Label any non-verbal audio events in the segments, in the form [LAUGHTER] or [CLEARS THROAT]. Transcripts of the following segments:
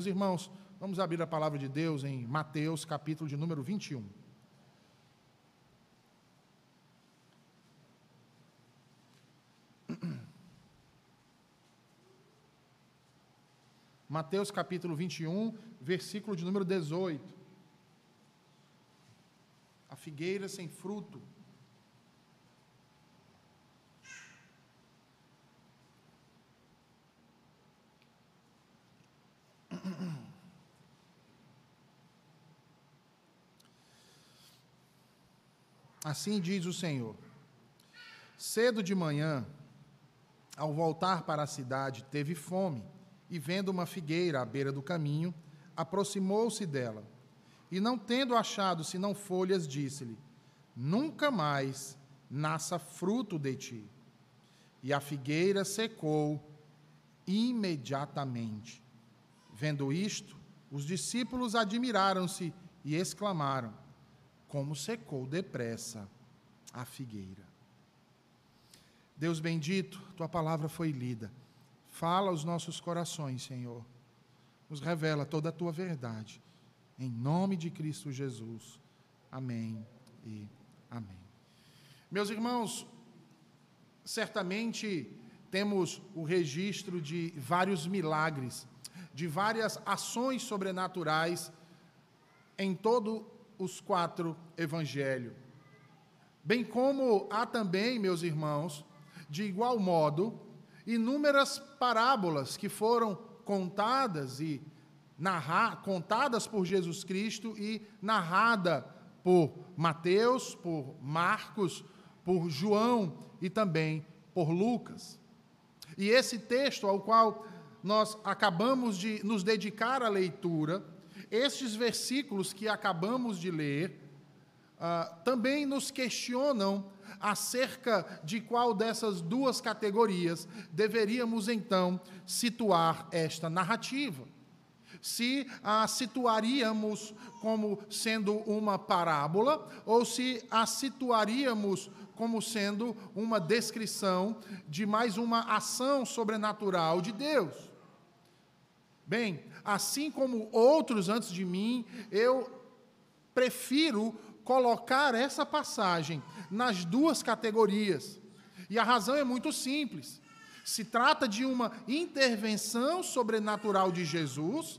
Meus irmãos, vamos abrir a palavra de Deus em Mateus, capítulo de número 21. [CLEARS THROAT] Mateus capítulo 21, versículo de número 18. A figueira sem fruto. Assim diz o Senhor: Cedo de manhã, ao voltar para a cidade, teve fome, e vendo uma figueira à beira do caminho, aproximou-se dela. E não tendo achado senão folhas, disse-lhe: Nunca mais nasça fruto de ti. E a figueira secou imediatamente. Vendo isto, os discípulos admiraram-se e exclamaram: como secou depressa a figueira. Deus bendito, tua palavra foi lida. Fala aos nossos corações, Senhor. Nos revela toda a tua verdade. Em nome de Cristo Jesus. Amém e amém. Meus irmãos, certamente temos o registro de vários milagres, de várias ações sobrenaturais em todo os quatro evangelhos. Bem como há também, meus irmãos, de igual modo, inúmeras parábolas que foram contadas e narrar, contadas por Jesus Cristo e narrada por Mateus, por Marcos, por João e também por Lucas. E esse texto ao qual nós acabamos de nos dedicar à leitura, estes versículos que acabamos de ler uh, também nos questionam acerca de qual dessas duas categorias deveríamos então situar esta narrativa. Se a situaríamos como sendo uma parábola ou se a situaríamos como sendo uma descrição de mais uma ação sobrenatural de Deus. Bem, assim como outros antes de mim, eu prefiro colocar essa passagem nas duas categorias. E a razão é muito simples. Se trata de uma intervenção sobrenatural de Jesus,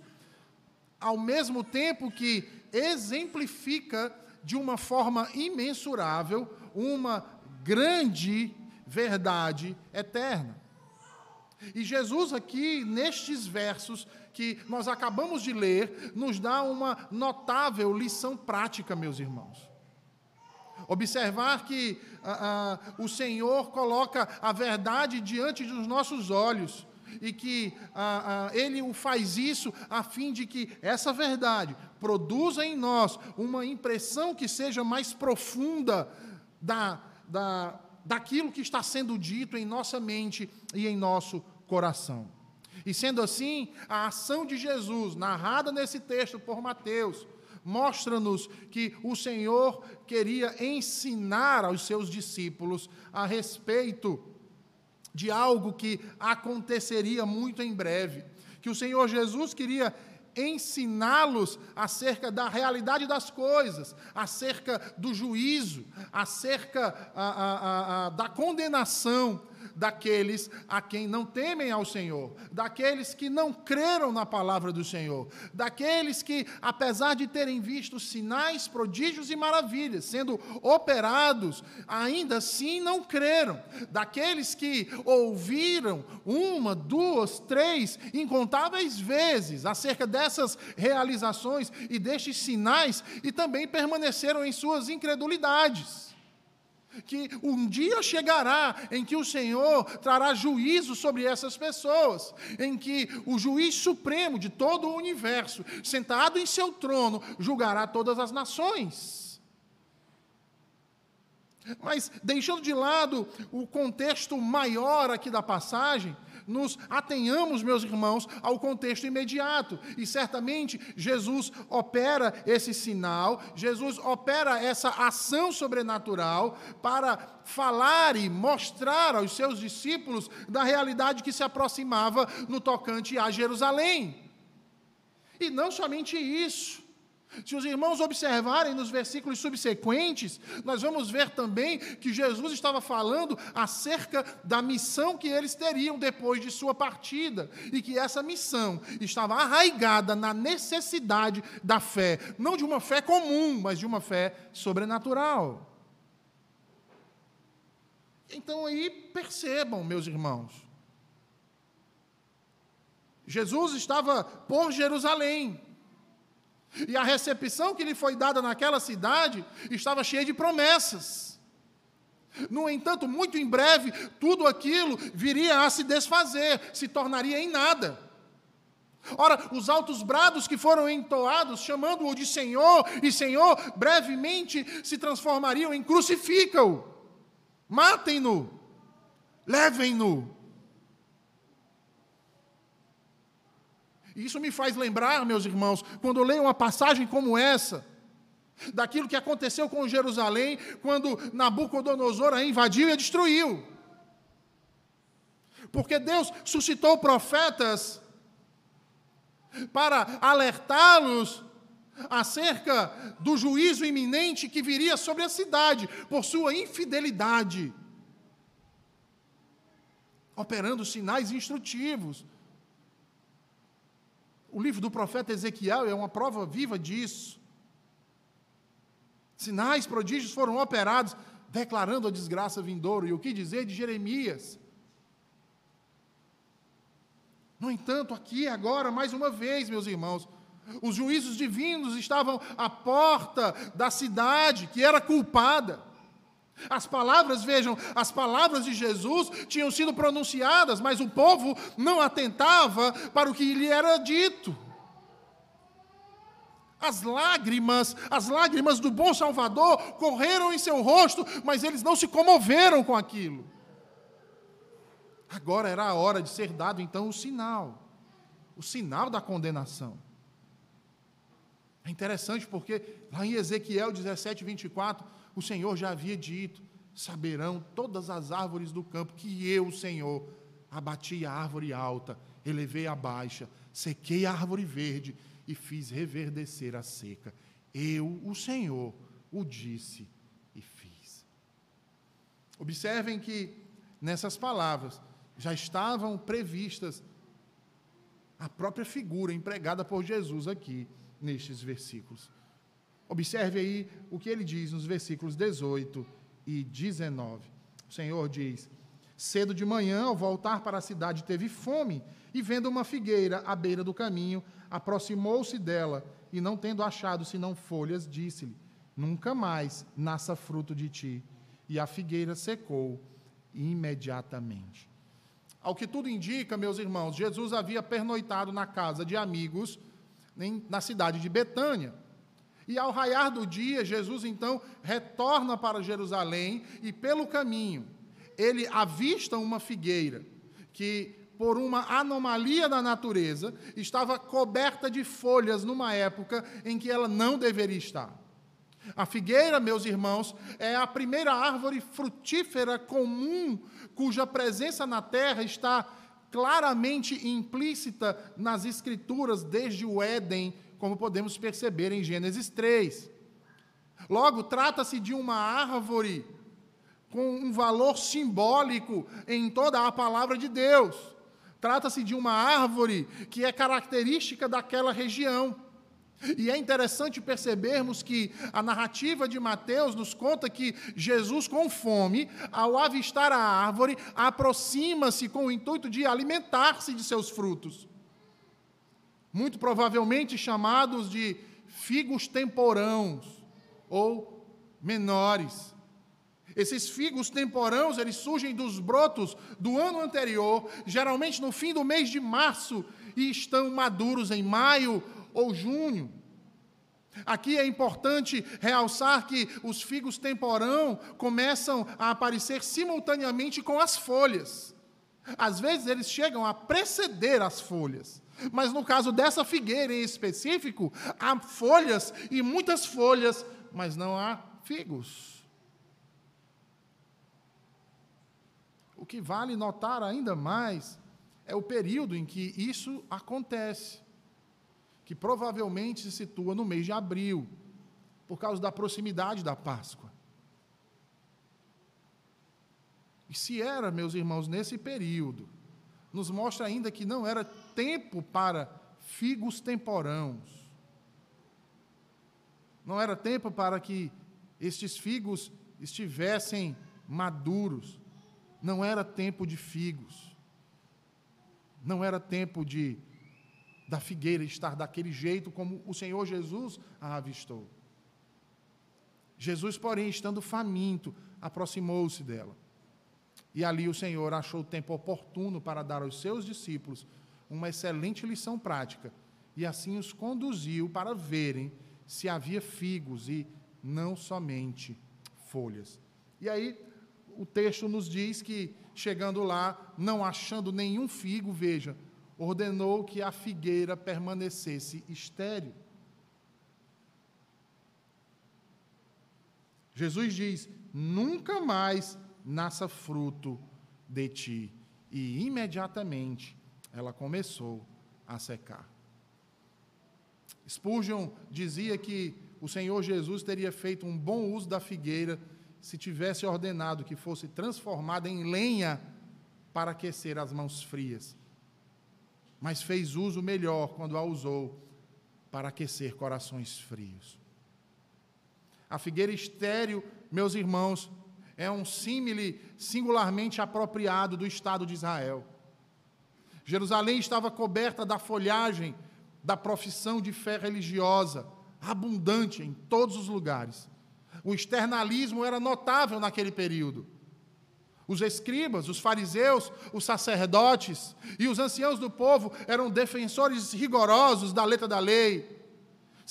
ao mesmo tempo que exemplifica de uma forma imensurável uma grande verdade eterna. E Jesus, aqui, nestes versos, que nós acabamos de ler nos dá uma notável lição prática, meus irmãos. Observar que ah, ah, o Senhor coloca a verdade diante dos nossos olhos e que ah, ah, Ele o faz isso a fim de que essa verdade produza em nós uma impressão que seja mais profunda da, da, daquilo que está sendo dito em nossa mente e em nosso coração. E sendo assim, a ação de Jesus, narrada nesse texto por Mateus, mostra-nos que o Senhor queria ensinar aos seus discípulos a respeito de algo que aconteceria muito em breve. Que o Senhor Jesus queria ensiná-los acerca da realidade das coisas, acerca do juízo, acerca a, a, a, da condenação daqueles a quem não temem ao Senhor, daqueles que não creram na palavra do Senhor, daqueles que, apesar de terem visto sinais, prodígios e maravilhas sendo operados, ainda assim não creram, daqueles que ouviram uma, duas, três, incontáveis vezes acerca dessas realizações e destes sinais e também permaneceram em suas incredulidades que um dia chegará em que o Senhor trará juízo sobre essas pessoas, em que o juiz supremo de todo o universo, sentado em seu trono, julgará todas as nações. Mas deixando de lado o contexto maior aqui da passagem, nos atenhamos, meus irmãos, ao contexto imediato. E certamente Jesus opera esse sinal, Jesus opera essa ação sobrenatural para falar e mostrar aos seus discípulos da realidade que se aproximava no tocante a Jerusalém. E não somente isso. Se os irmãos observarem nos versículos subsequentes, nós vamos ver também que Jesus estava falando acerca da missão que eles teriam depois de sua partida, e que essa missão estava arraigada na necessidade da fé, não de uma fé comum, mas de uma fé sobrenatural. Então aí percebam, meus irmãos, Jesus estava por Jerusalém, e a recepção que lhe foi dada naquela cidade estava cheia de promessas. No entanto, muito em breve, tudo aquilo viria a se desfazer, se tornaria em nada. Ora, os altos brados que foram entoados, chamando-o de Senhor e Senhor, brevemente se transformariam em crucifica-o, matem-no, levem-no. E isso me faz lembrar, meus irmãos, quando eu leio uma passagem como essa, daquilo que aconteceu com Jerusalém, quando Nabucodonosor a invadiu e a destruiu. Porque Deus suscitou profetas para alertá-los acerca do juízo iminente que viria sobre a cidade por sua infidelidade, operando sinais instrutivos o livro do profeta Ezequiel é uma prova viva disso. Sinais, prodígios foram operados, declarando a desgraça vindoura. E o que dizer de Jeremias? No entanto, aqui agora, mais uma vez, meus irmãos, os juízos divinos estavam à porta da cidade que era culpada. As palavras, vejam, as palavras de Jesus tinham sido pronunciadas, mas o povo não atentava para o que lhe era dito. As lágrimas, as lágrimas do bom Salvador correram em seu rosto, mas eles não se comoveram com aquilo. Agora era a hora de ser dado então o sinal, o sinal da condenação. É interessante porque lá em Ezequiel 17, 24, o Senhor já havia dito: saberão todas as árvores do campo que eu, Senhor, abati a árvore alta, elevei a baixa, sequei a árvore verde e fiz reverdecer a seca. Eu, o Senhor, o disse e fiz. Observem que nessas palavras já estavam previstas a própria figura empregada por Jesus aqui nestes versículos. Observe aí o que ele diz nos versículos 18 e 19. O Senhor diz: Cedo de manhã, ao voltar para a cidade, teve fome, e vendo uma figueira à beira do caminho, aproximou-se dela, e não tendo achado senão folhas, disse-lhe: Nunca mais nasça fruto de ti. E a figueira secou imediatamente. Ao que tudo indica, meus irmãos, Jesus havia pernoitado na casa de amigos na cidade de Betânia. E ao raiar do dia, Jesus então retorna para Jerusalém e pelo caminho ele avista uma figueira que por uma anomalia da natureza estava coberta de folhas numa época em que ela não deveria estar. A figueira, meus irmãos, é a primeira árvore frutífera comum cuja presença na terra está claramente implícita nas Escrituras desde o Éden como podemos perceber em Gênesis 3. Logo, trata-se de uma árvore com um valor simbólico em toda a palavra de Deus. Trata-se de uma árvore que é característica daquela região. E é interessante percebermos que a narrativa de Mateus nos conta que Jesus, com fome, ao avistar a árvore, aproxima-se com o intuito de alimentar-se de seus frutos muito provavelmente chamados de figos temporãos ou menores. Esses figos temporãos, eles surgem dos brotos do ano anterior, geralmente no fim do mês de março, e estão maduros em maio ou junho. Aqui é importante realçar que os figos temporão começam a aparecer simultaneamente com as folhas. Às vezes eles chegam a preceder as folhas. Mas no caso dessa figueira em específico, há folhas e muitas folhas, mas não há figos. O que vale notar ainda mais é o período em que isso acontece. que provavelmente se situa no mês de abril, por causa da proximidade da Páscoa. E se era, meus irmãos, nesse período, nos mostra ainda que não era tempo para figos temporãos. Não era tempo para que estes figos estivessem maduros. Não era tempo de figos. Não era tempo de da figueira estar daquele jeito como o Senhor Jesus a avistou. Jesus, porém, estando faminto, aproximou-se dela. E ali o Senhor achou o tempo oportuno para dar aos seus discípulos uma excelente lição prática, e assim os conduziu para verem se havia figos e não somente folhas. E aí o texto nos diz que, chegando lá, não achando nenhum figo, veja, ordenou que a figueira permanecesse estéril. Jesus diz: nunca mais nasça fruto de ti. E imediatamente ela começou a secar. Spurgeon dizia que o Senhor Jesus teria feito um bom uso da figueira se tivesse ordenado que fosse transformada em lenha para aquecer as mãos frias. Mas fez uso melhor quando a usou para aquecer corações frios. A figueira estéril, meus irmãos, é um símile singularmente apropriado do Estado de Israel. Jerusalém estava coberta da folhagem da profissão de fé religiosa, abundante em todos os lugares. O externalismo era notável naquele período. Os escribas, os fariseus, os sacerdotes e os anciãos do povo eram defensores rigorosos da letra da lei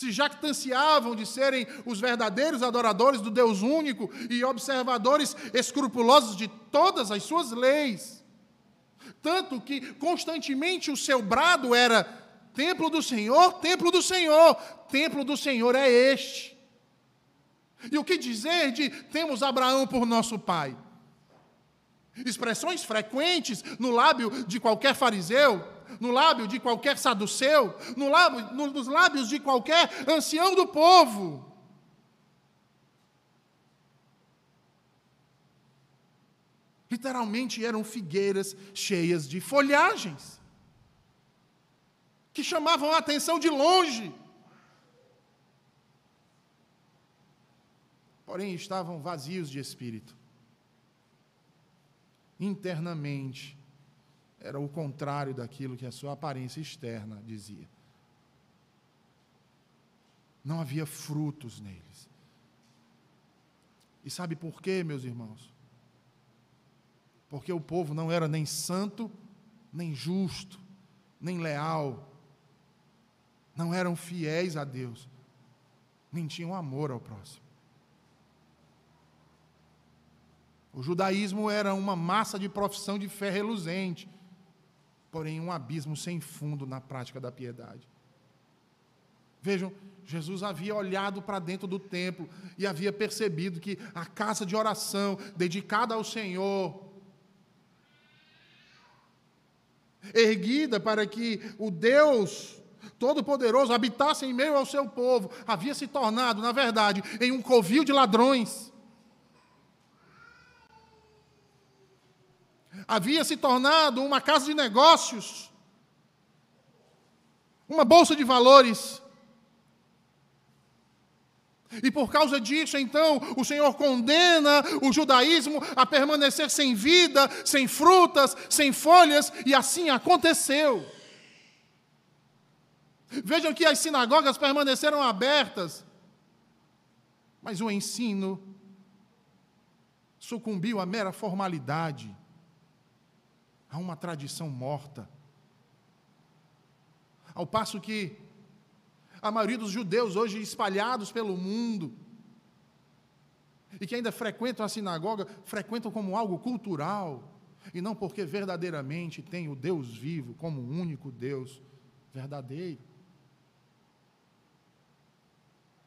se jactanciavam de serem os verdadeiros adoradores do Deus único e observadores escrupulosos de todas as suas leis. Tanto que constantemente o seu brado era: Templo do Senhor, Templo do Senhor, Templo do Senhor é este. E o que dizer de temos Abraão por nosso pai? Expressões frequentes no lábio de qualquer fariseu, no lábio de qualquer saduceu, no lábio, no, nos lábios de qualquer ancião do povo. Literalmente eram figueiras cheias de folhagens, que chamavam a atenção de longe. Porém, estavam vazios de espírito. Internamente, era o contrário daquilo que a sua aparência externa dizia. Não havia frutos neles. E sabe por quê, meus irmãos? Porque o povo não era nem santo, nem justo, nem leal. Não eram fiéis a Deus, nem tinham amor ao próximo. O judaísmo era uma massa de profissão de fé reluzente porém um abismo sem fundo na prática da piedade. Vejam, Jesus havia olhado para dentro do templo e havia percebido que a casa de oração dedicada ao Senhor, erguida para que o Deus Todo-Poderoso habitasse em meio ao seu povo, havia se tornado, na verdade, em um covil de ladrões. Havia se tornado uma casa de negócios, uma bolsa de valores. E por causa disso, então, o Senhor condena o judaísmo a permanecer sem vida, sem frutas, sem folhas, e assim aconteceu. Vejam que as sinagogas permaneceram abertas, mas o ensino sucumbiu à mera formalidade a uma tradição morta. Ao passo que a maioria dos judeus hoje espalhados pelo mundo e que ainda frequentam a sinagoga, frequentam como algo cultural e não porque verdadeiramente tem o Deus vivo como o único Deus verdadeiro.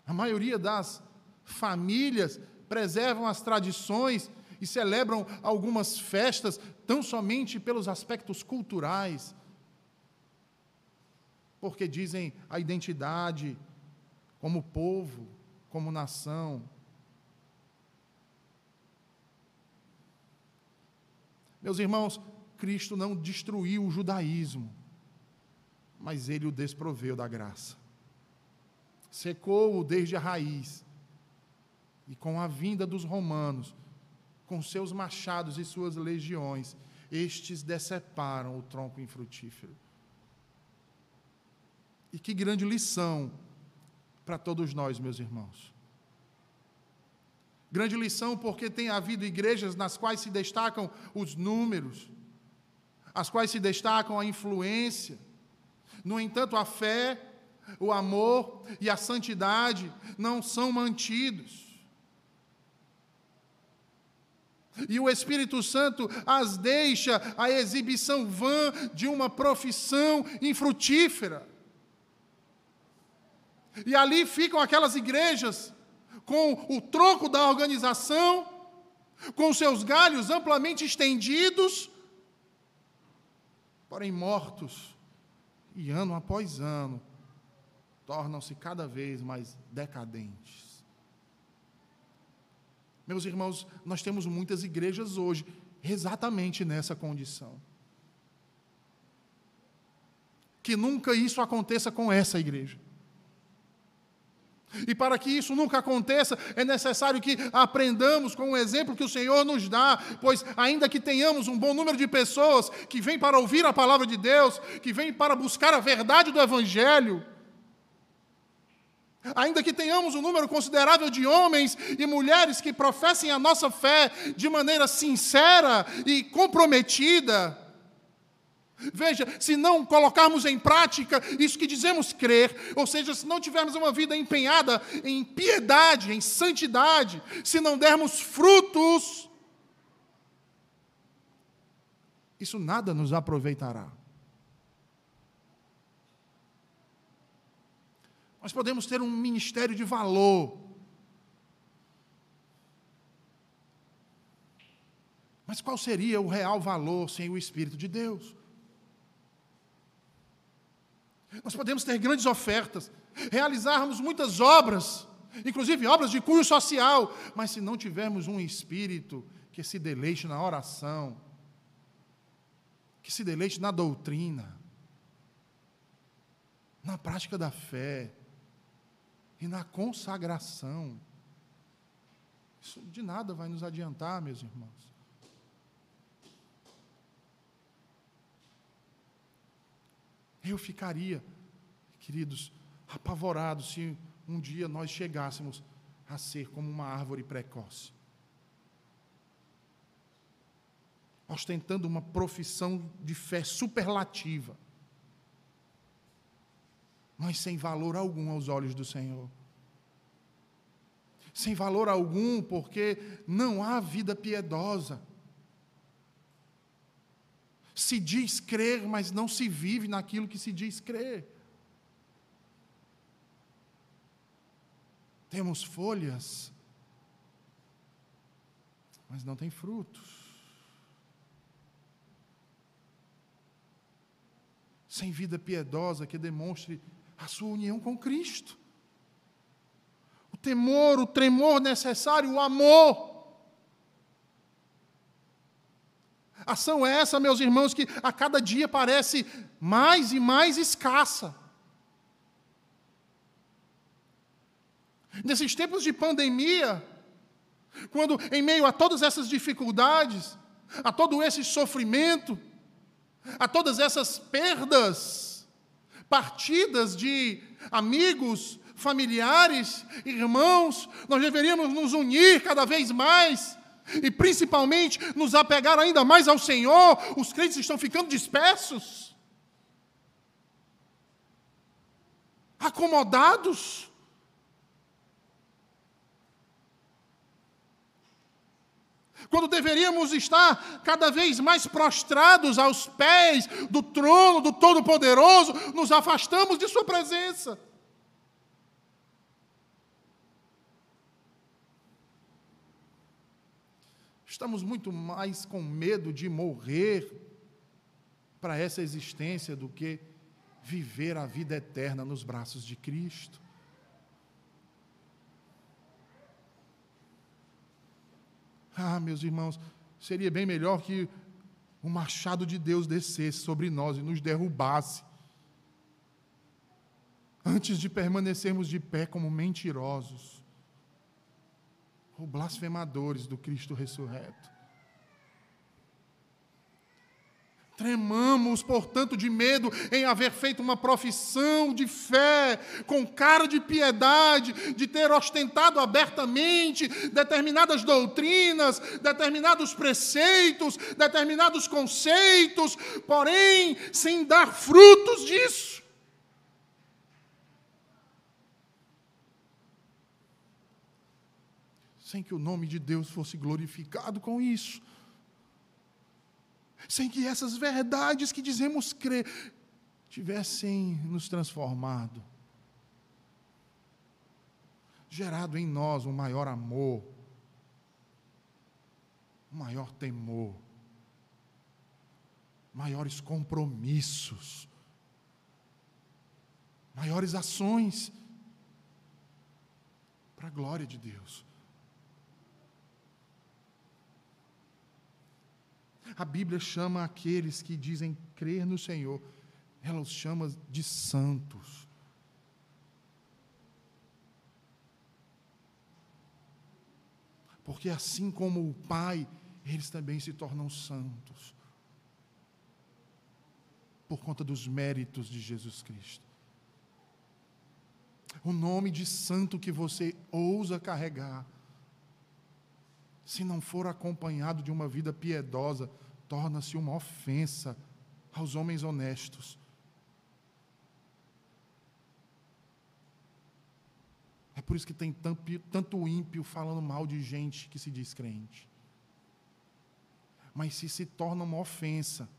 A maioria das famílias preservam as tradições e celebram algumas festas tão somente pelos aspectos culturais. porque dizem a identidade como povo, como nação. Meus irmãos, Cristo não destruiu o judaísmo, mas ele o desproveu da graça. Secou-o desde a raiz. E com a vinda dos romanos, com seus machados e suas legiões, estes deceparam o tronco infrutífero. E que grande lição para todos nós, meus irmãos. Grande lição porque tem havido igrejas nas quais se destacam os números, as quais se destacam a influência. No entanto, a fé, o amor e a santidade não são mantidos. E o Espírito Santo as deixa a exibição vã de uma profissão infrutífera. E ali ficam aquelas igrejas com o tronco da organização, com seus galhos amplamente estendidos, porém mortos, e ano após ano, tornam-se cada vez mais decadentes. Meus irmãos, nós temos muitas igrejas hoje exatamente nessa condição. Que nunca isso aconteça com essa igreja. E para que isso nunca aconteça, é necessário que aprendamos com o exemplo que o Senhor nos dá, pois, ainda que tenhamos um bom número de pessoas que vêm para ouvir a palavra de Deus, que vêm para buscar a verdade do Evangelho, Ainda que tenhamos um número considerável de homens e mulheres que professem a nossa fé de maneira sincera e comprometida, Veja, se não colocarmos em prática isso que dizemos crer, ou seja, se não tivermos uma vida empenhada em piedade, em santidade, se não dermos frutos, isso nada nos aproveitará. Nós podemos ter um ministério de valor. Mas qual seria o real valor sem o Espírito de Deus? Nós podemos ter grandes ofertas, realizarmos muitas obras, inclusive obras de cunho social, mas se não tivermos um espírito que se deleite na oração, que se deleite na doutrina, na prática da fé, e na consagração. Isso de nada vai nos adiantar, meus irmãos. Eu ficaria, queridos, apavorado se um dia nós chegássemos a ser como uma árvore precoce. Ostentando uma profissão de fé superlativa mas sem valor algum aos olhos do Senhor. Sem valor algum, porque não há vida piedosa. Se diz crer, mas não se vive naquilo que se diz crer. Temos folhas, mas não tem frutos. Sem vida piedosa que demonstre a sua união com Cristo. O temor, o tremor necessário, o amor. Ação é essa, meus irmãos, que a cada dia parece mais e mais escassa. Nesses tempos de pandemia, quando em meio a todas essas dificuldades, a todo esse sofrimento, a todas essas perdas, partidas de amigos, familiares, irmãos, nós deveríamos nos unir cada vez mais e principalmente nos apegar ainda mais ao Senhor. Os crentes estão ficando dispersos, acomodados. Quando deveríamos estar cada vez mais prostrados aos pés do trono do Todo-Poderoso, nos afastamos de Sua presença. Estamos muito mais com medo de morrer para essa existência do que viver a vida eterna nos braços de Cristo. Ah, meus irmãos, seria bem melhor que o machado de Deus descesse sobre nós e nos derrubasse, antes de permanecermos de pé como mentirosos ou blasfemadores do Cristo ressurreto. Tremamos, portanto, de medo em haver feito uma profissão de fé, com cara de piedade, de ter ostentado abertamente determinadas doutrinas, determinados preceitos, determinados conceitos, porém sem dar frutos disso. Sem que o nome de Deus fosse glorificado com isso sem que essas verdades que dizemos crer tivessem nos transformado, gerado em nós um maior amor, um maior temor, maiores compromissos, maiores ações para a glória de Deus. A Bíblia chama aqueles que dizem crer no Senhor, ela os chama de santos. Porque assim como o Pai, eles também se tornam santos. Por conta dos méritos de Jesus Cristo. O nome de santo que você ousa carregar, se não for acompanhado de uma vida piedosa, torna-se uma ofensa aos homens honestos. É por isso que tem tanto ímpio falando mal de gente que se diz crente. Mas se se torna uma ofensa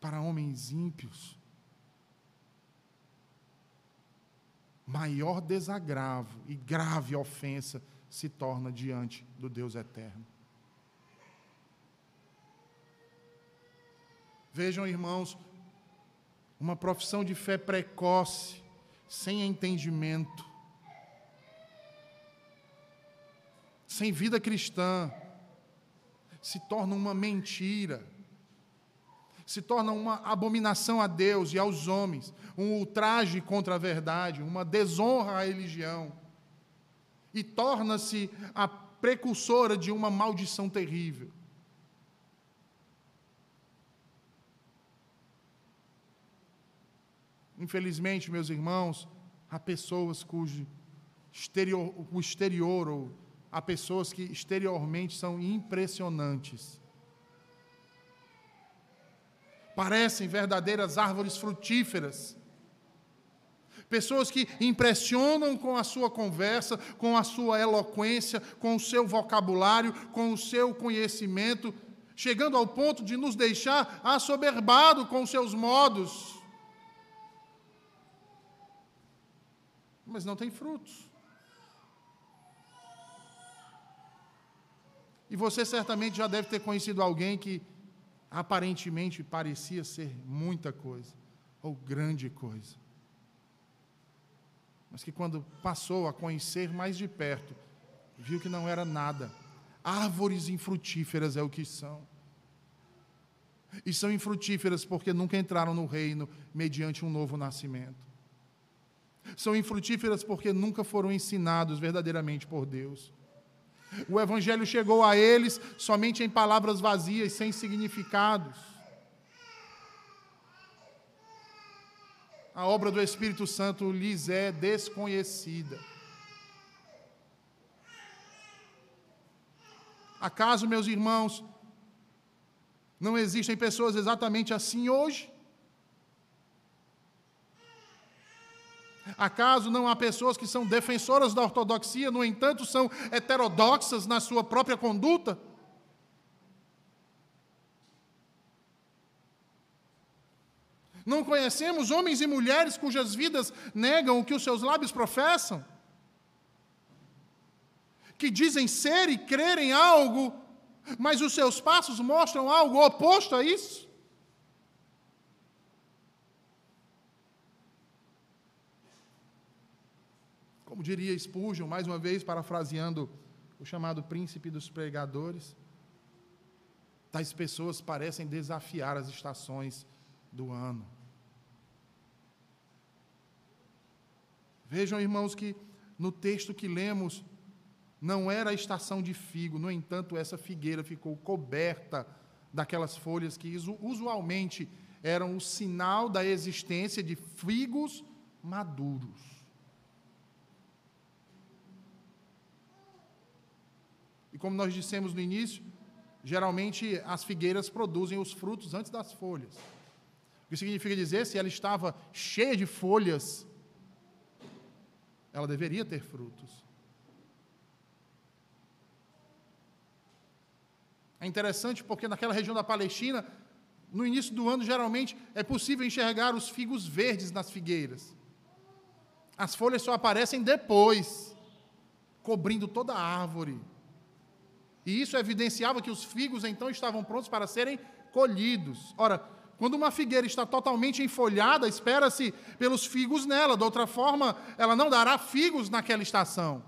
para homens ímpios, maior desagravo e grave ofensa se torna diante do Deus eterno. Vejam, irmãos, uma profissão de fé precoce, sem entendimento, sem vida cristã, se torna uma mentira, se torna uma abominação a Deus e aos homens, um ultraje contra a verdade, uma desonra à religião, e torna-se a precursora de uma maldição terrível. Infelizmente, meus irmãos, há pessoas cujo exterior, o exterior, ou há pessoas que exteriormente são impressionantes. Parecem verdadeiras árvores frutíferas. Pessoas que impressionam com a sua conversa, com a sua eloquência, com o seu vocabulário, com o seu conhecimento, chegando ao ponto de nos deixar assoberbado com seus modos. mas não tem frutos. E você certamente já deve ter conhecido alguém que aparentemente parecia ser muita coisa, ou grande coisa. Mas que quando passou a conhecer mais de perto, viu que não era nada. Árvores infrutíferas é o que são. E são infrutíferas porque nunca entraram no reino mediante um novo nascimento. São infrutíferas porque nunca foram ensinados verdadeiramente por Deus. O Evangelho chegou a eles somente em palavras vazias, sem significados. A obra do Espírito Santo lhes é desconhecida. Acaso, meus irmãos, não existem pessoas exatamente assim hoje? Acaso não há pessoas que são defensoras da ortodoxia, no entanto, são heterodoxas na sua própria conduta? Não conhecemos homens e mulheres cujas vidas negam o que os seus lábios professam? Que dizem ser e crer em algo, mas os seus passos mostram algo oposto a isso? Como diria Spurgeon, mais uma vez parafraseando o chamado príncipe dos pregadores, tais pessoas parecem desafiar as estações do ano. Vejam, irmãos, que no texto que lemos, não era a estação de figo, no entanto, essa figueira ficou coberta daquelas folhas que usualmente eram o sinal da existência de figos maduros. E como nós dissemos no início, geralmente as figueiras produzem os frutos antes das folhas. O que significa dizer, se ela estava cheia de folhas, ela deveria ter frutos. É interessante porque naquela região da Palestina, no início do ano, geralmente é possível enxergar os figos verdes nas figueiras. As folhas só aparecem depois, cobrindo toda a árvore. E isso evidenciava que os figos então estavam prontos para serem colhidos. Ora, quando uma figueira está totalmente enfolhada, espera-se pelos figos nela, de outra forma, ela não dará figos naquela estação.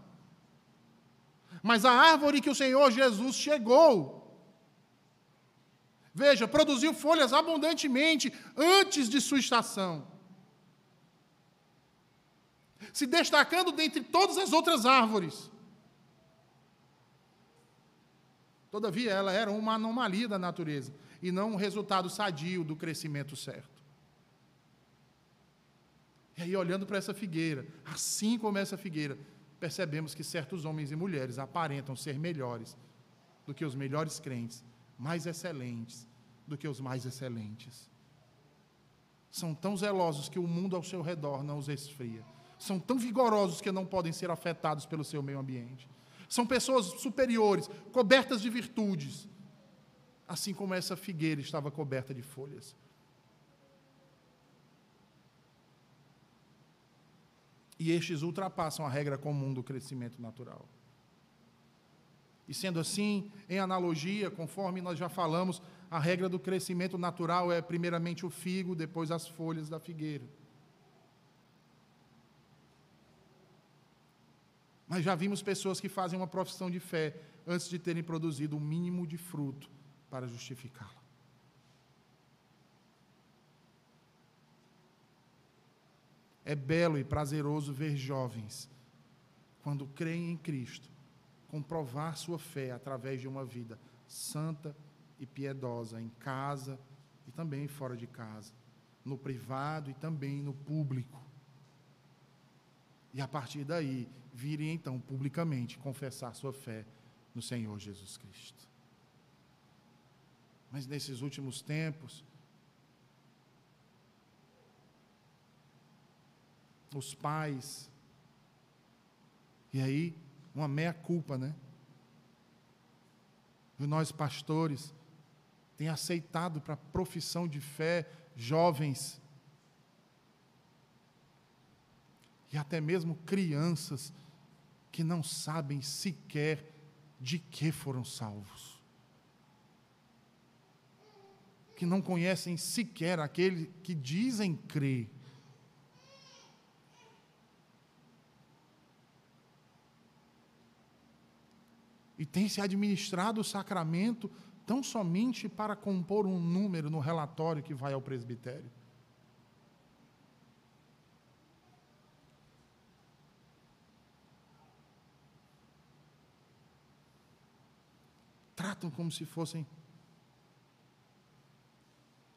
Mas a árvore que o Senhor Jesus chegou, veja, produziu folhas abundantemente antes de sua estação, se destacando dentre todas as outras árvores. Todavia, ela era uma anomalia da natureza e não um resultado sadio do crescimento certo. E aí, olhando para essa figueira, assim como essa figueira, percebemos que certos homens e mulheres aparentam ser melhores do que os melhores crentes, mais excelentes do que os mais excelentes. São tão zelosos que o mundo ao seu redor não os esfria. São tão vigorosos que não podem ser afetados pelo seu meio ambiente. São pessoas superiores, cobertas de virtudes, assim como essa figueira estava coberta de folhas. E estes ultrapassam a regra comum do crescimento natural. E sendo assim, em analogia, conforme nós já falamos, a regra do crescimento natural é primeiramente o figo, depois as folhas da figueira. Mas já vimos pessoas que fazem uma profissão de fé antes de terem produzido o um mínimo de fruto para justificá-la. É belo e prazeroso ver jovens, quando creem em Cristo, comprovar sua fé através de uma vida santa e piedosa, em casa e também fora de casa, no privado e também no público. E a partir daí, virem então publicamente confessar sua fé no Senhor Jesus Cristo. Mas nesses últimos tempos, os pais, e aí uma meia-culpa, né? E nós pastores tem aceitado para profissão de fé jovens e até mesmo crianças que não sabem sequer de que foram salvos. que não conhecem sequer aquele que dizem crer. E tem se administrado o sacramento tão somente para compor um número no relatório que vai ao presbitério. Tratam como se fossem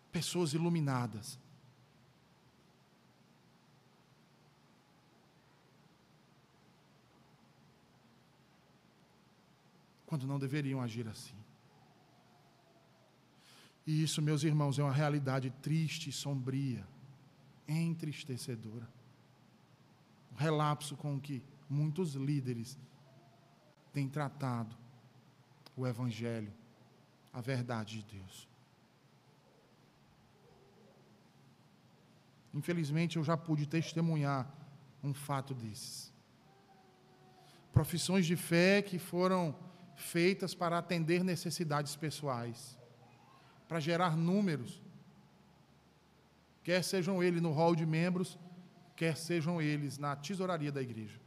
pessoas iluminadas. Quando não deveriam agir assim. E isso, meus irmãos, é uma realidade triste e sombria, entristecedora. Um relapso com que muitos líderes têm tratado o Evangelho, a verdade de Deus. Infelizmente, eu já pude testemunhar um fato desses. Profissões de fé que foram feitas para atender necessidades pessoais, para gerar números, quer sejam eles no hall de membros, quer sejam eles na tesouraria da igreja.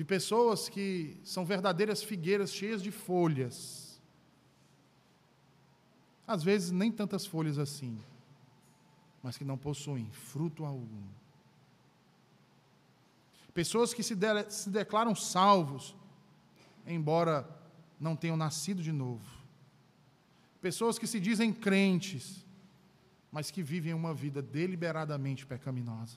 De pessoas que são verdadeiras figueiras cheias de folhas. Às vezes nem tantas folhas assim, mas que não possuem fruto algum. Pessoas que se, de, se declaram salvos, embora não tenham nascido de novo. Pessoas que se dizem crentes, mas que vivem uma vida deliberadamente pecaminosa.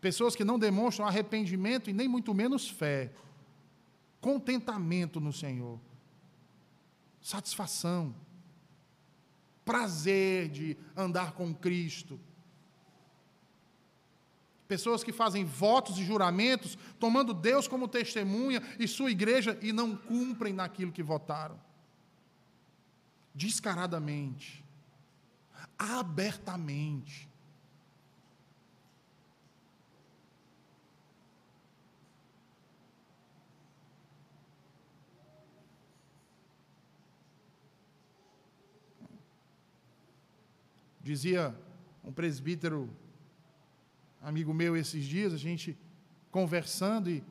Pessoas que não demonstram arrependimento e nem muito menos fé, contentamento no Senhor, satisfação, prazer de andar com Cristo. Pessoas que fazem votos e juramentos, tomando Deus como testemunha e sua igreja e não cumprem naquilo que votaram. Descaradamente, abertamente. Dizia um presbítero, amigo meu, esses dias, a gente conversando e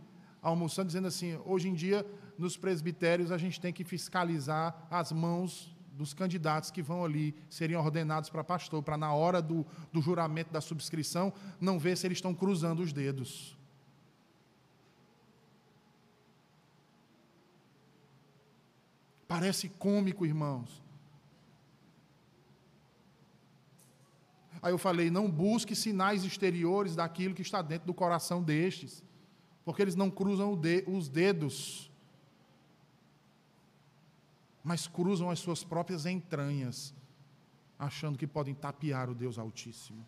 almoçando, dizendo assim: hoje em dia, nos presbitérios, a gente tem que fiscalizar as mãos dos candidatos que vão ali serem ordenados para pastor, para na hora do, do juramento da subscrição, não ver se eles estão cruzando os dedos. Parece cômico, irmãos. Aí eu falei: não busque sinais exteriores daquilo que está dentro do coração destes, porque eles não cruzam os dedos, mas cruzam as suas próprias entranhas, achando que podem tapear o Deus Altíssimo.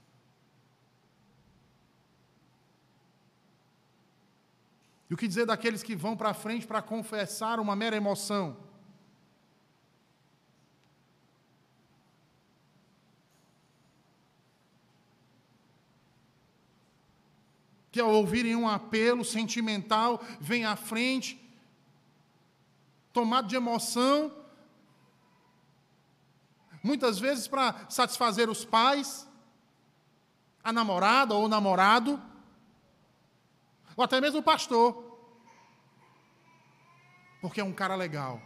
E o que dizer daqueles que vão para frente para confessar uma mera emoção? Que ao ouvirem um apelo sentimental, vem à frente, tomado de emoção, muitas vezes para satisfazer os pais, a namorada ou o namorado, ou até mesmo o pastor, porque é um cara legal.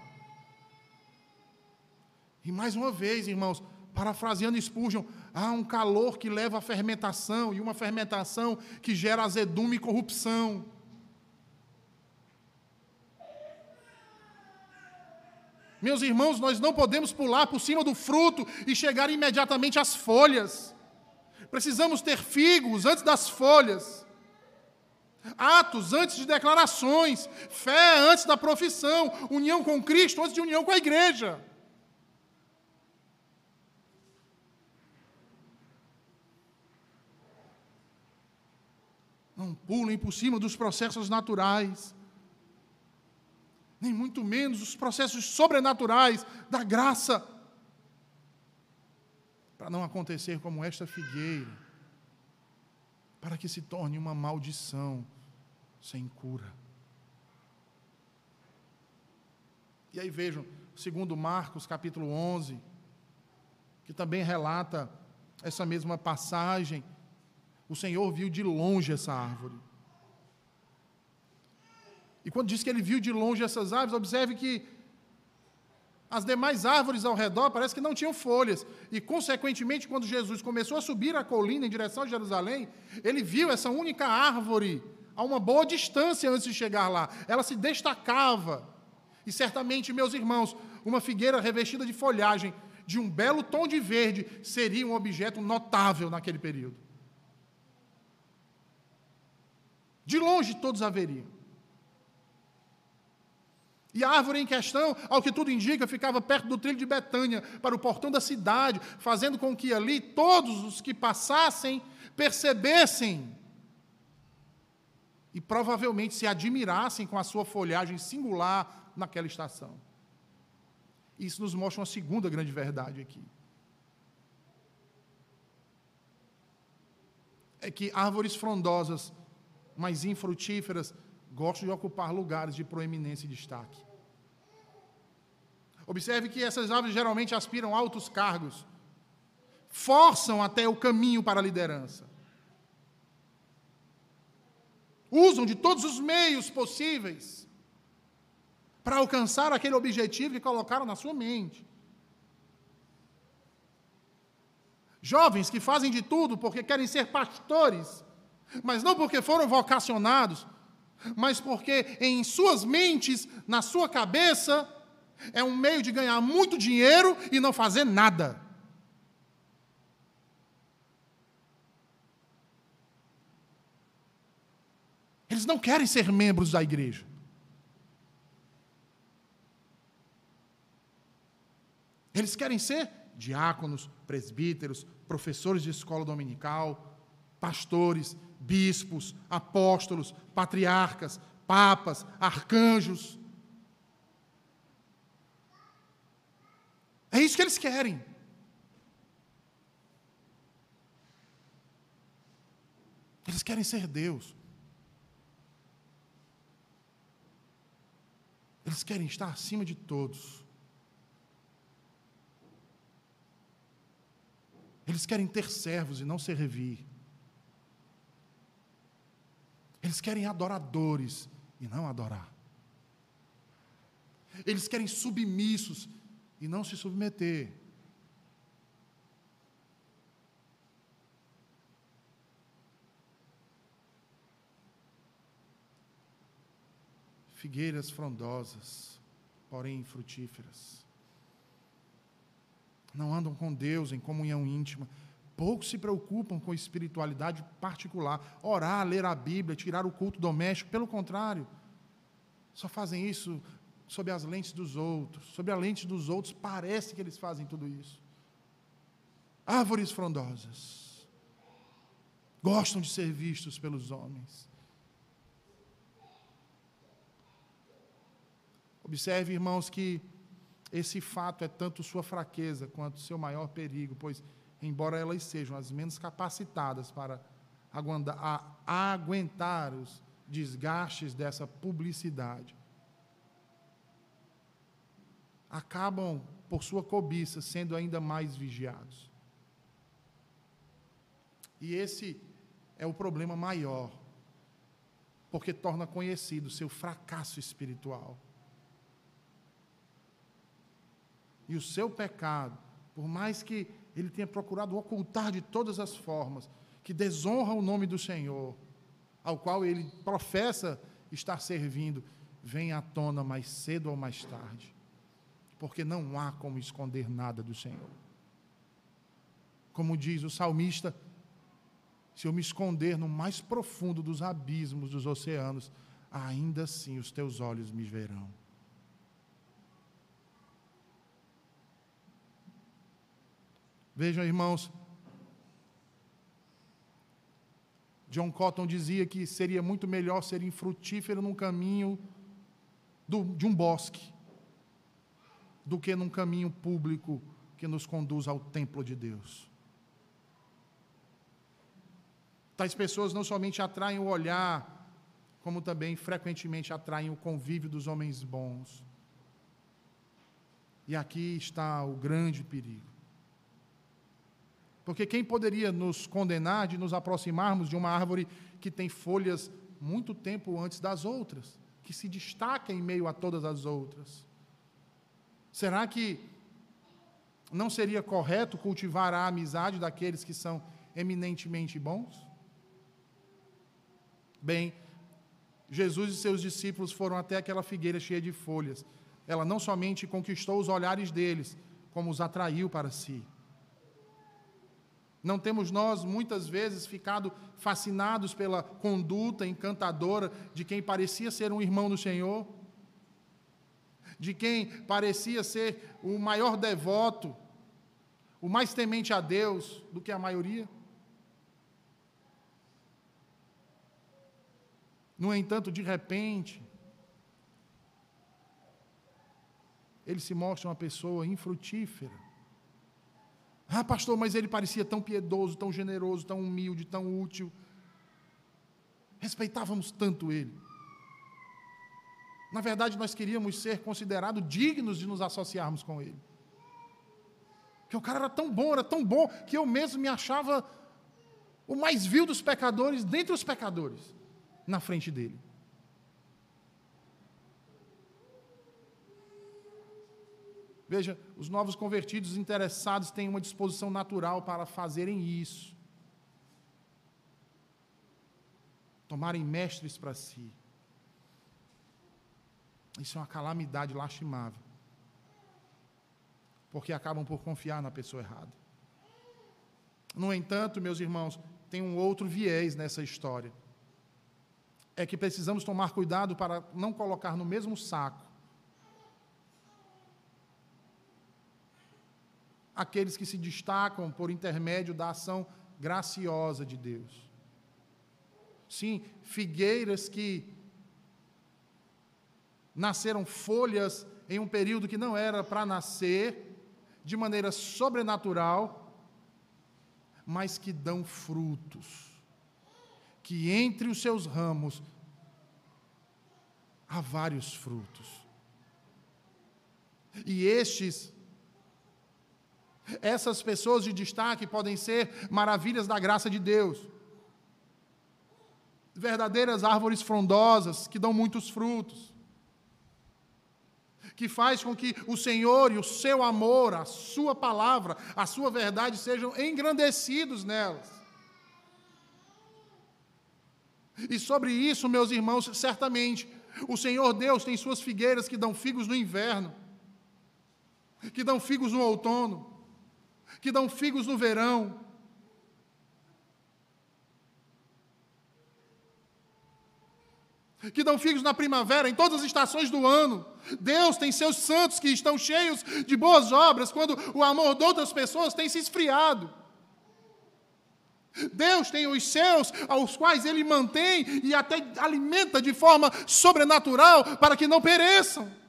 E mais uma vez, irmãos, parafraseando Spurgeon, há um calor que leva à fermentação, e uma fermentação que gera azedume e corrupção. Meus irmãos, nós não podemos pular por cima do fruto e chegar imediatamente às folhas. Precisamos ter figos antes das folhas, atos antes de declarações, fé antes da profissão, união com Cristo antes de união com a igreja. Não pulem por cima dos processos naturais, nem muito menos os processos sobrenaturais da graça, para não acontecer como esta figueira, para que se torne uma maldição sem cura. E aí vejam, segundo Marcos capítulo 11, que também relata essa mesma passagem, o Senhor viu de longe essa árvore. E quando diz que ele viu de longe essas árvores, observe que as demais árvores ao redor parece que não tinham folhas. E, consequentemente, quando Jesus começou a subir a colina em direção a Jerusalém, ele viu essa única árvore a uma boa distância antes de chegar lá. Ela se destacava. E certamente, meus irmãos, uma figueira revestida de folhagem de um belo tom de verde seria um objeto notável naquele período. De longe todos haveriam. E a árvore em questão, ao que tudo indica, ficava perto do trilho de Betânia, para o portão da cidade, fazendo com que ali todos os que passassem percebessem e provavelmente se admirassem com a sua folhagem singular naquela estação. Isso nos mostra uma segunda grande verdade aqui. É que árvores frondosas mas infrutíferas, gostam de ocupar lugares de proeminência e destaque. Observe que essas árvores geralmente aspiram altos cargos, forçam até o caminho para a liderança. usam de todos os meios possíveis para alcançar aquele objetivo que colocaram na sua mente. Jovens que fazem de tudo porque querem ser pastores, mas não porque foram vocacionados, mas porque em suas mentes, na sua cabeça, é um meio de ganhar muito dinheiro e não fazer nada. Eles não querem ser membros da igreja. Eles querem ser diáconos, presbíteros, professores de escola dominical, pastores, bispos, apóstolos, patriarcas, papas, arcanjos. É isso que eles querem. Eles querem ser Deus. Eles querem estar acima de todos. Eles querem ter servos e não servir. Eles querem adoradores e não adorar. Eles querem submissos e não se submeter. Figueiras frondosas, porém frutíferas. Não andam com Deus em comunhão íntima Poucos se preocupam com espiritualidade particular, orar, ler a Bíblia, tirar o culto doméstico. Pelo contrário, só fazem isso sob as lentes dos outros. Sob a lente dos outros, parece que eles fazem tudo isso. Árvores frondosas. Gostam de ser vistos pelos homens. Observe, irmãos, que esse fato é tanto sua fraqueza quanto seu maior perigo, pois embora elas sejam as menos capacitadas para aguentar os desgastes dessa publicidade, acabam, por sua cobiça, sendo ainda mais vigiados. E esse é o problema maior, porque torna conhecido seu fracasso espiritual. E o seu pecado, por mais que ele tenha procurado ocultar de todas as formas, que desonra o nome do Senhor, ao qual ele professa estar servindo, vem à tona mais cedo ou mais tarde, porque não há como esconder nada do Senhor. Como diz o salmista, se eu me esconder no mais profundo dos abismos dos oceanos, ainda assim os teus olhos me verão. Vejam, irmãos, John Cotton dizia que seria muito melhor ser infrutífero num caminho do, de um bosque do que num caminho público que nos conduz ao templo de Deus. Tais pessoas não somente atraem o olhar, como também frequentemente atraem o convívio dos homens bons. E aqui está o grande perigo. Porque quem poderia nos condenar de nos aproximarmos de uma árvore que tem folhas muito tempo antes das outras, que se destaca em meio a todas as outras? Será que não seria correto cultivar a amizade daqueles que são eminentemente bons? Bem, Jesus e seus discípulos foram até aquela figueira cheia de folhas. Ela não somente conquistou os olhares deles, como os atraiu para si. Não temos nós, muitas vezes, ficado fascinados pela conduta encantadora de quem parecia ser um irmão do Senhor? De quem parecia ser o maior devoto, o mais temente a Deus do que a maioria? No entanto, de repente, ele se mostra uma pessoa infrutífera ah, pastor, mas ele parecia tão piedoso, tão generoso, tão humilde, tão útil. Respeitávamos tanto ele. Na verdade, nós queríamos ser considerados dignos de nos associarmos com ele. Que o cara era tão bom, era tão bom, que eu mesmo me achava o mais vil dos pecadores dentre os pecadores. na frente dele. Veja, os novos convertidos interessados têm uma disposição natural para fazerem isso. Tomarem mestres para si. Isso é uma calamidade lastimável. Porque acabam por confiar na pessoa errada. No entanto, meus irmãos, tem um outro viés nessa história. É que precisamos tomar cuidado para não colocar no mesmo saco aqueles que se destacam por intermédio da ação graciosa de Deus. Sim, figueiras que nasceram folhas em um período que não era para nascer, de maneira sobrenatural, mas que dão frutos, que entre os seus ramos há vários frutos. E estes essas pessoas de destaque podem ser maravilhas da graça de Deus. Verdadeiras árvores frondosas que dão muitos frutos. Que faz com que o Senhor e o seu amor, a sua palavra, a sua verdade sejam engrandecidos nelas. E sobre isso, meus irmãos, certamente, o Senhor Deus tem suas figueiras que dão figos no inverno, que dão figos no outono, que dão figos no verão. Que dão figos na primavera, em todas as estações do ano. Deus tem seus santos que estão cheios de boas obras, quando o amor de outras pessoas tem se esfriado. Deus tem os seus, aos quais Ele mantém e até alimenta de forma sobrenatural para que não pereçam.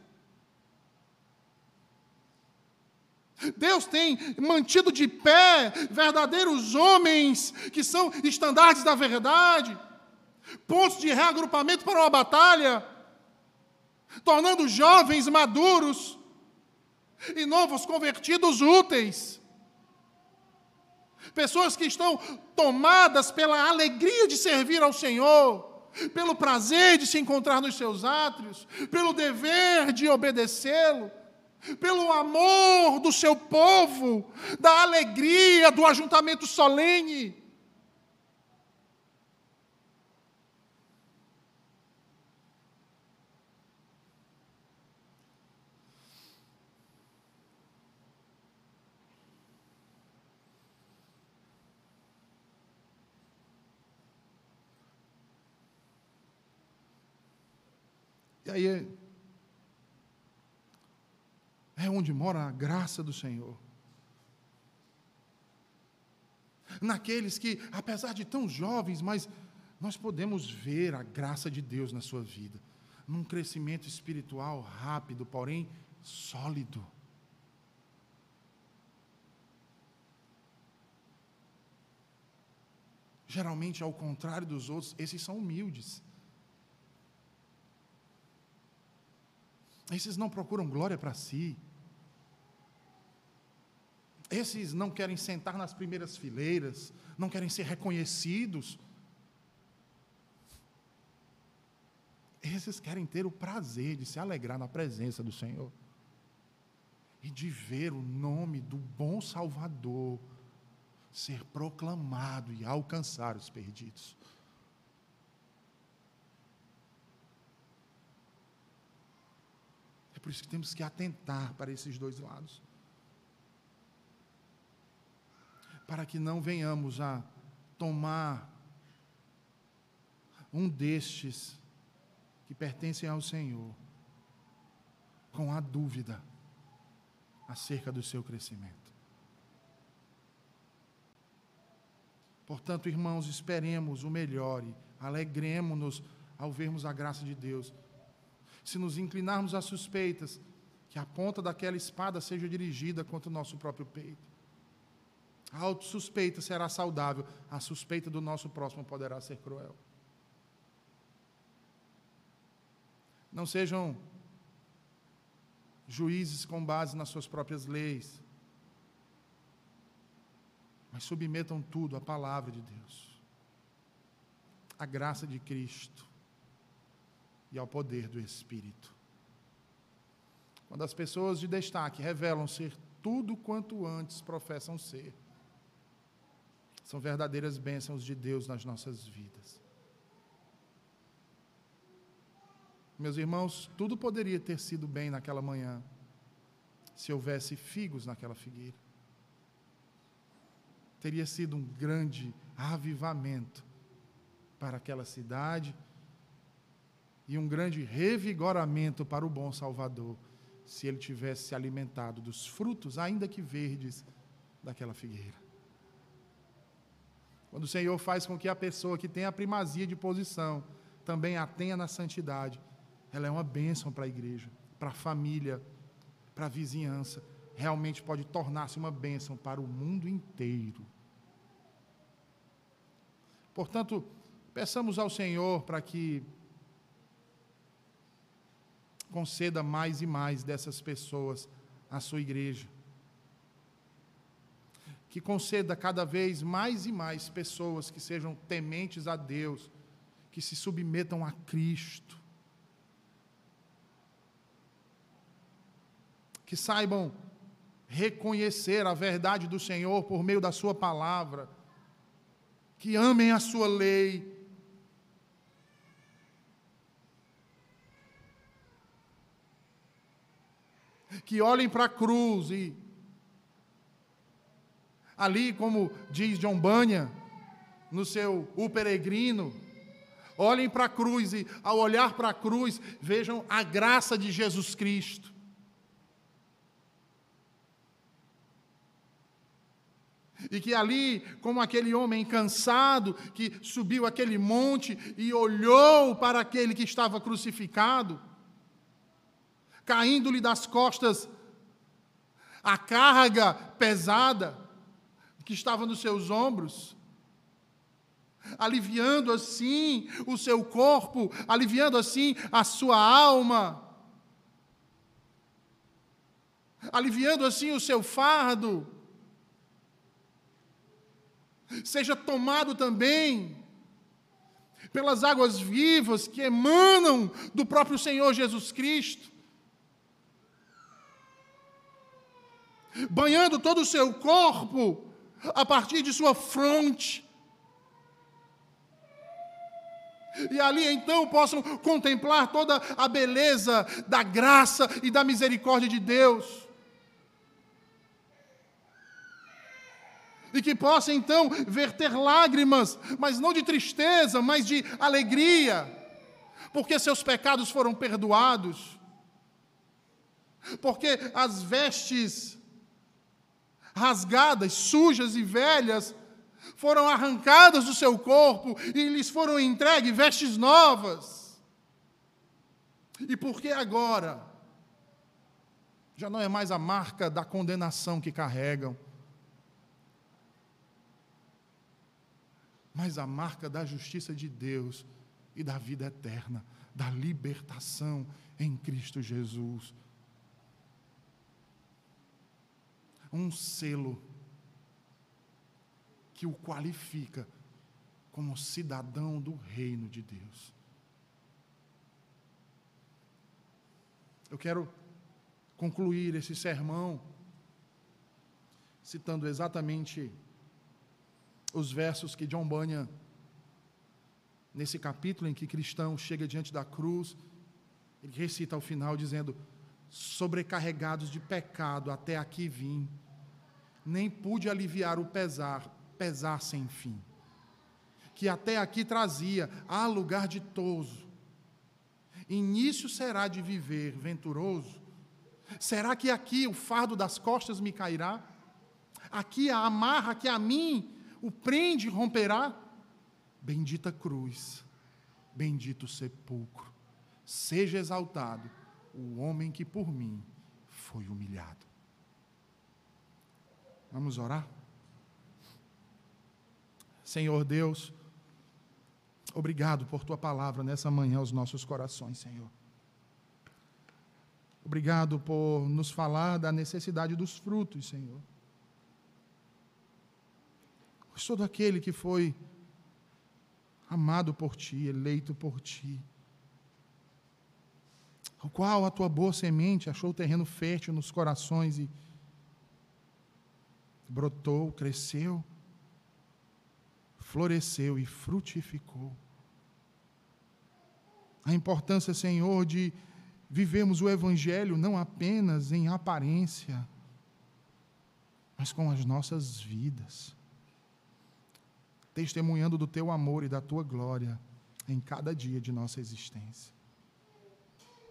Deus tem mantido de pé verdadeiros homens que são estandartes da verdade, pontos de reagrupamento para uma batalha, tornando jovens maduros e novos convertidos úteis. Pessoas que estão tomadas pela alegria de servir ao Senhor, pelo prazer de se encontrar nos seus átrios, pelo dever de obedecê-lo pelo amor do seu povo, da alegria do ajuntamento solene. E aí, é onde mora a graça do Senhor. Naqueles que, apesar de tão jovens, mas nós podemos ver a graça de Deus na sua vida, num crescimento espiritual rápido, porém sólido. Geralmente, ao contrário dos outros, esses são humildes. Esses não procuram glória para si. Esses não querem sentar nas primeiras fileiras, não querem ser reconhecidos. Esses querem ter o prazer de se alegrar na presença do Senhor e de ver o nome do bom Salvador ser proclamado e alcançar os perdidos. É por isso que temos que atentar para esses dois lados. Para que não venhamos a tomar um destes que pertencem ao Senhor com a dúvida acerca do seu crescimento. Portanto, irmãos, esperemos o melhor e alegremos-nos ao vermos a graça de Deus. Se nos inclinarmos às suspeitas, que a ponta daquela espada seja dirigida contra o nosso próprio peito. A autossuspeita será saudável, a suspeita do nosso próximo poderá ser cruel. Não sejam juízes com base nas suas próprias leis, mas submetam tudo à palavra de Deus. à graça de Cristo e ao poder do Espírito. Quando as pessoas de destaque revelam ser tudo quanto antes professam ser, são verdadeiras bênçãos de Deus nas nossas vidas. Meus irmãos, tudo poderia ter sido bem naquela manhã, se houvesse figos naquela figueira. Teria sido um grande avivamento para aquela cidade e um grande revigoramento para o bom Salvador, se ele tivesse se alimentado dos frutos, ainda que verdes, daquela figueira. Quando o Senhor faz com que a pessoa que tem a primazia de posição também a tenha na santidade, ela é uma bênção para a igreja, para a família, para a vizinhança. Realmente pode tornar-se uma bênção para o mundo inteiro. Portanto, peçamos ao Senhor para que conceda mais e mais dessas pessoas à sua igreja. Que conceda cada vez mais e mais pessoas que sejam tementes a Deus, que se submetam a Cristo, que saibam reconhecer a verdade do Senhor por meio da Sua palavra, que amem a Sua lei, que olhem para a cruz e ali, como diz John Bunyan, no seu O Peregrino, olhem para a cruz e, ao olhar para a cruz, vejam a graça de Jesus Cristo. E que ali, como aquele homem cansado que subiu aquele monte e olhou para aquele que estava crucificado, caindo-lhe das costas a carga pesada que estava nos seus ombros, aliviando assim o seu corpo, aliviando assim a sua alma, aliviando assim o seu fardo. Seja tomado também pelas águas vivas que emanam do próprio Senhor Jesus Cristo, banhando todo o seu corpo a partir de sua fronte. E ali então possam contemplar toda a beleza da graça e da misericórdia de Deus. e que possa então verter lágrimas, mas não de tristeza, mas de alegria, porque seus pecados foram perdoados, porque as vestes rasgadas, sujas e velhas foram arrancadas do seu corpo e lhes foram entregues vestes novas. E porque agora já não é mais a marca da condenação que carregam, mas a marca da justiça de Deus e da vida eterna, da libertação em Cristo Jesus. Um selo que o qualifica como cidadão do reino de Deus. Eu quero concluir esse sermão citando exatamente os versos que John Bunyan, nesse capítulo em que cristão chega diante da cruz, ele recita ao final dizendo: Sobrecarregados de pecado, até aqui vim, nem pude aliviar o pesar, pesar sem fim, que até aqui trazia a lugar ditoso. Início será de viver venturoso? Será que aqui o fardo das costas me cairá? Aqui a amarra que a mim o prende romperá. Bendita cruz, bendito sepulcro, seja exaltado o homem que por mim foi humilhado. Vamos orar? Senhor Deus, obrigado por tua palavra nessa manhã aos nossos corações, Senhor. Obrigado por nos falar da necessidade dos frutos, Senhor. Todo aquele que foi amado por ti, eleito por ti, o qual a tua boa semente achou terreno fértil nos corações e brotou, cresceu, floresceu e frutificou. A importância, Senhor, de vivermos o Evangelho não apenas em aparência, mas com as nossas vidas testemunhando do teu amor e da tua glória em cada dia de nossa existência.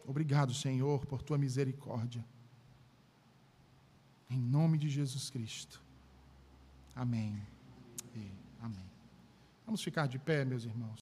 Obrigado, Senhor, por tua misericórdia. Em nome de Jesus Cristo. Amém. E amém. Vamos ficar de pé, meus irmãos.